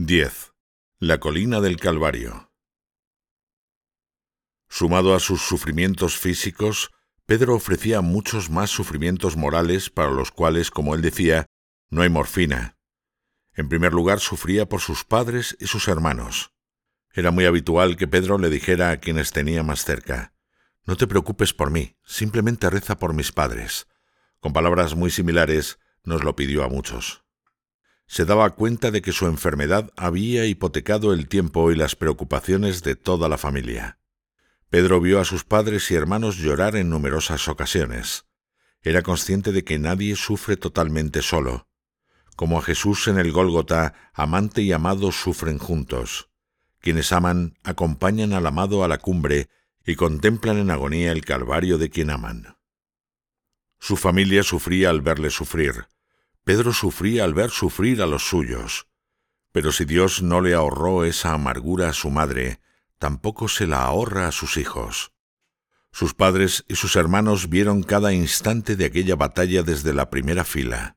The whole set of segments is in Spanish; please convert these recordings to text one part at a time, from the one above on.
10. La colina del Calvario. Sumado a sus sufrimientos físicos, Pedro ofrecía muchos más sufrimientos morales para los cuales, como él decía, no hay morfina. En primer lugar, sufría por sus padres y sus hermanos. Era muy habitual que Pedro le dijera a quienes tenía más cerca, No te preocupes por mí, simplemente reza por mis padres. Con palabras muy similares, nos lo pidió a muchos se daba cuenta de que su enfermedad había hipotecado el tiempo y las preocupaciones de toda la familia. Pedro vio a sus padres y hermanos llorar en numerosas ocasiones. Era consciente de que nadie sufre totalmente solo. Como a Jesús en el Gólgota, amante y amado sufren juntos. Quienes aman acompañan al amado a la cumbre y contemplan en agonía el calvario de quien aman. Su familia sufría al verle sufrir Pedro sufría al ver sufrir a los suyos. Pero si Dios no le ahorró esa amargura a su madre, tampoco se la ahorra a sus hijos. Sus padres y sus hermanos vieron cada instante de aquella batalla desde la primera fila.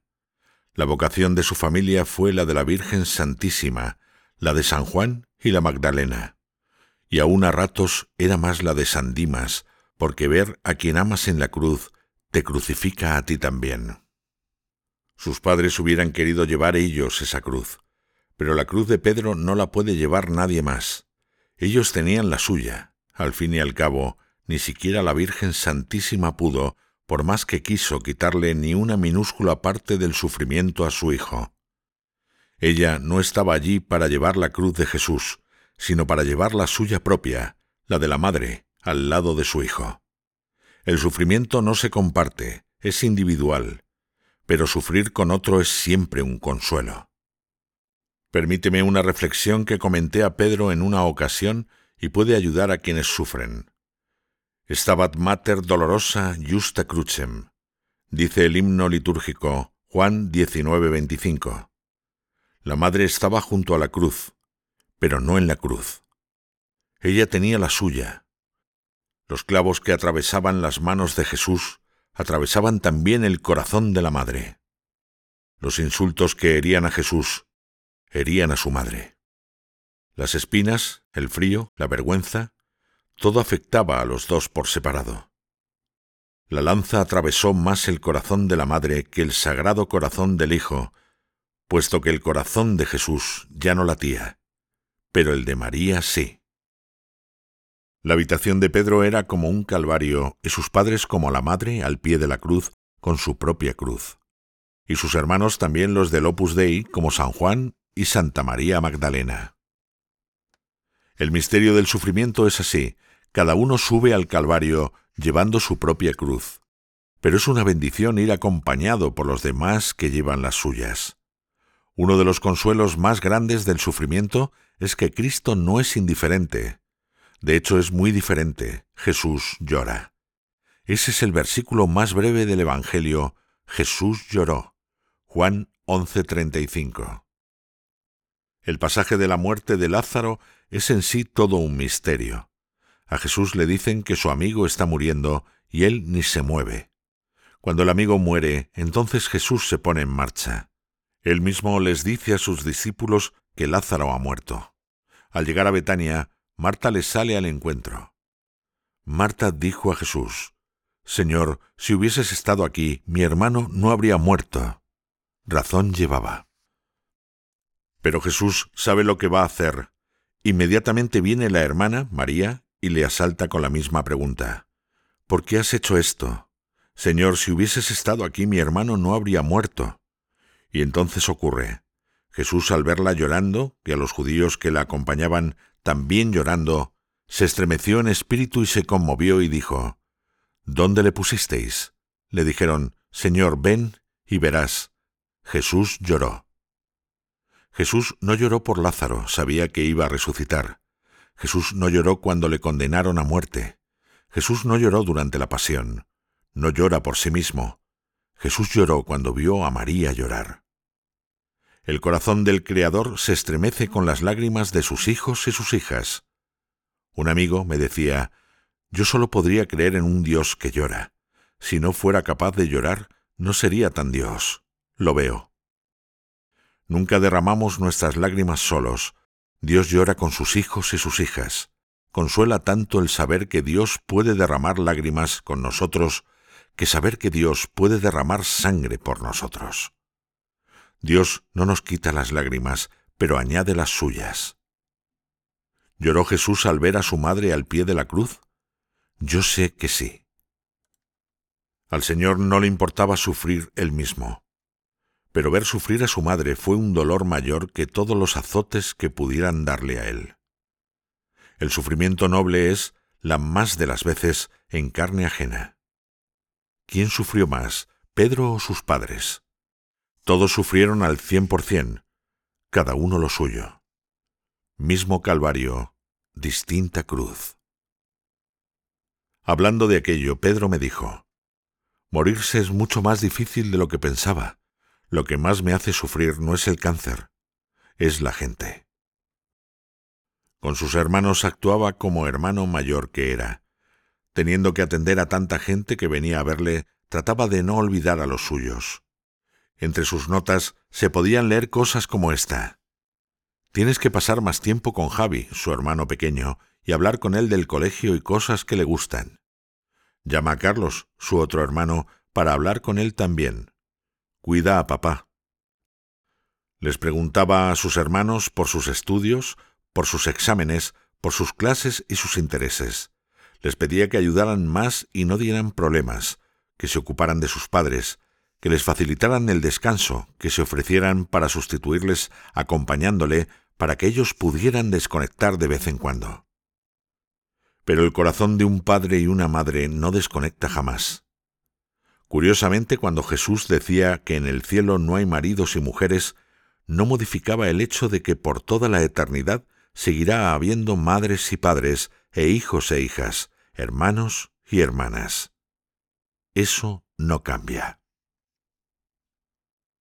La vocación de su familia fue la de la Virgen Santísima, la de San Juan y la Magdalena. Y aún a ratos era más la de San Dimas, porque ver a quien amas en la cruz te crucifica a ti también. Sus padres hubieran querido llevar ellos esa cruz, pero la cruz de Pedro no la puede llevar nadie más. Ellos tenían la suya. Al fin y al cabo, ni siquiera la Virgen Santísima pudo, por más que quiso quitarle ni una minúscula parte del sufrimiento a su hijo. Ella no estaba allí para llevar la cruz de Jesús, sino para llevar la suya propia, la de la madre, al lado de su hijo. El sufrimiento no se comparte, es individual, pero sufrir con otro es siempre un consuelo. Permíteme una reflexión que comenté a Pedro en una ocasión y puede ayudar a quienes sufren. Stabat mater dolorosa justa crucem, dice el himno litúrgico Juan 19:25. La madre estaba junto a la cruz, pero no en la cruz. Ella tenía la suya. Los clavos que atravesaban las manos de Jesús atravesaban también el corazón de la madre. Los insultos que herían a Jesús herían a su madre. Las espinas, el frío, la vergüenza, todo afectaba a los dos por separado. La lanza atravesó más el corazón de la madre que el sagrado corazón del Hijo, puesto que el corazón de Jesús ya no latía, pero el de María sí. La habitación de Pedro era como un calvario y sus padres como la madre al pie de la cruz con su propia cruz. Y sus hermanos también los del Opus Dei como San Juan y Santa María Magdalena. El misterio del sufrimiento es así, cada uno sube al Calvario llevando su propia cruz. Pero es una bendición ir acompañado por los demás que llevan las suyas. Uno de los consuelos más grandes del sufrimiento es que Cristo no es indiferente, de hecho, es muy diferente. Jesús llora. Ese es el versículo más breve del Evangelio. Jesús lloró. Juan 11:35. El pasaje de la muerte de Lázaro es en sí todo un misterio. A Jesús le dicen que su amigo está muriendo y él ni se mueve. Cuando el amigo muere, entonces Jesús se pone en marcha. Él mismo les dice a sus discípulos que Lázaro ha muerto. Al llegar a Betania, Marta le sale al encuentro. Marta dijo a Jesús, Señor, si hubieses estado aquí, mi hermano no habría muerto. Razón llevaba. Pero Jesús sabe lo que va a hacer. Inmediatamente viene la hermana, María, y le asalta con la misma pregunta. ¿Por qué has hecho esto? Señor, si hubieses estado aquí, mi hermano no habría muerto. Y entonces ocurre. Jesús, al verla llorando, y a los judíos que la acompañaban también llorando, se estremeció en espíritu y se conmovió y dijo, ¿Dónde le pusisteis? Le dijeron, Señor, ven y verás. Jesús lloró. Jesús no lloró por Lázaro, sabía que iba a resucitar. Jesús no lloró cuando le condenaron a muerte. Jesús no lloró durante la pasión. No llora por sí mismo. Jesús lloró cuando vio a María llorar. El corazón del Creador se estremece con las lágrimas de sus hijos y sus hijas. Un amigo me decía, yo solo podría creer en un Dios que llora. Si no fuera capaz de llorar, no sería tan Dios. Lo veo. Nunca derramamos nuestras lágrimas solos. Dios llora con sus hijos y sus hijas. Consuela tanto el saber que Dios puede derramar lágrimas con nosotros que saber que Dios puede derramar sangre por nosotros. Dios no nos quita las lágrimas, pero añade las suyas. ¿Lloró Jesús al ver a su madre al pie de la cruz? Yo sé que sí. Al Señor no le importaba sufrir él mismo, pero ver sufrir a su madre fue un dolor mayor que todos los azotes que pudieran darle a él. El sufrimiento noble es, la más de las veces, en carne ajena. ¿Quién sufrió más, Pedro o sus padres? Todos sufrieron al cien por cien, cada uno lo suyo. Mismo Calvario, distinta cruz. Hablando de aquello, Pedro me dijo, Morirse es mucho más difícil de lo que pensaba. Lo que más me hace sufrir no es el cáncer, es la gente. Con sus hermanos actuaba como hermano mayor que era. Teniendo que atender a tanta gente que venía a verle, trataba de no olvidar a los suyos. Entre sus notas se podían leer cosas como esta. Tienes que pasar más tiempo con Javi, su hermano pequeño, y hablar con él del colegio y cosas que le gustan. Llama a Carlos, su otro hermano, para hablar con él también. Cuida a papá. Les preguntaba a sus hermanos por sus estudios, por sus exámenes, por sus clases y sus intereses. Les pedía que ayudaran más y no dieran problemas, que se ocuparan de sus padres, que les facilitaran el descanso, que se ofrecieran para sustituirles acompañándole para que ellos pudieran desconectar de vez en cuando. Pero el corazón de un padre y una madre no desconecta jamás. Curiosamente, cuando Jesús decía que en el cielo no hay maridos y mujeres, no modificaba el hecho de que por toda la eternidad seguirá habiendo madres y padres, e hijos e hijas, hermanos y hermanas. Eso no cambia.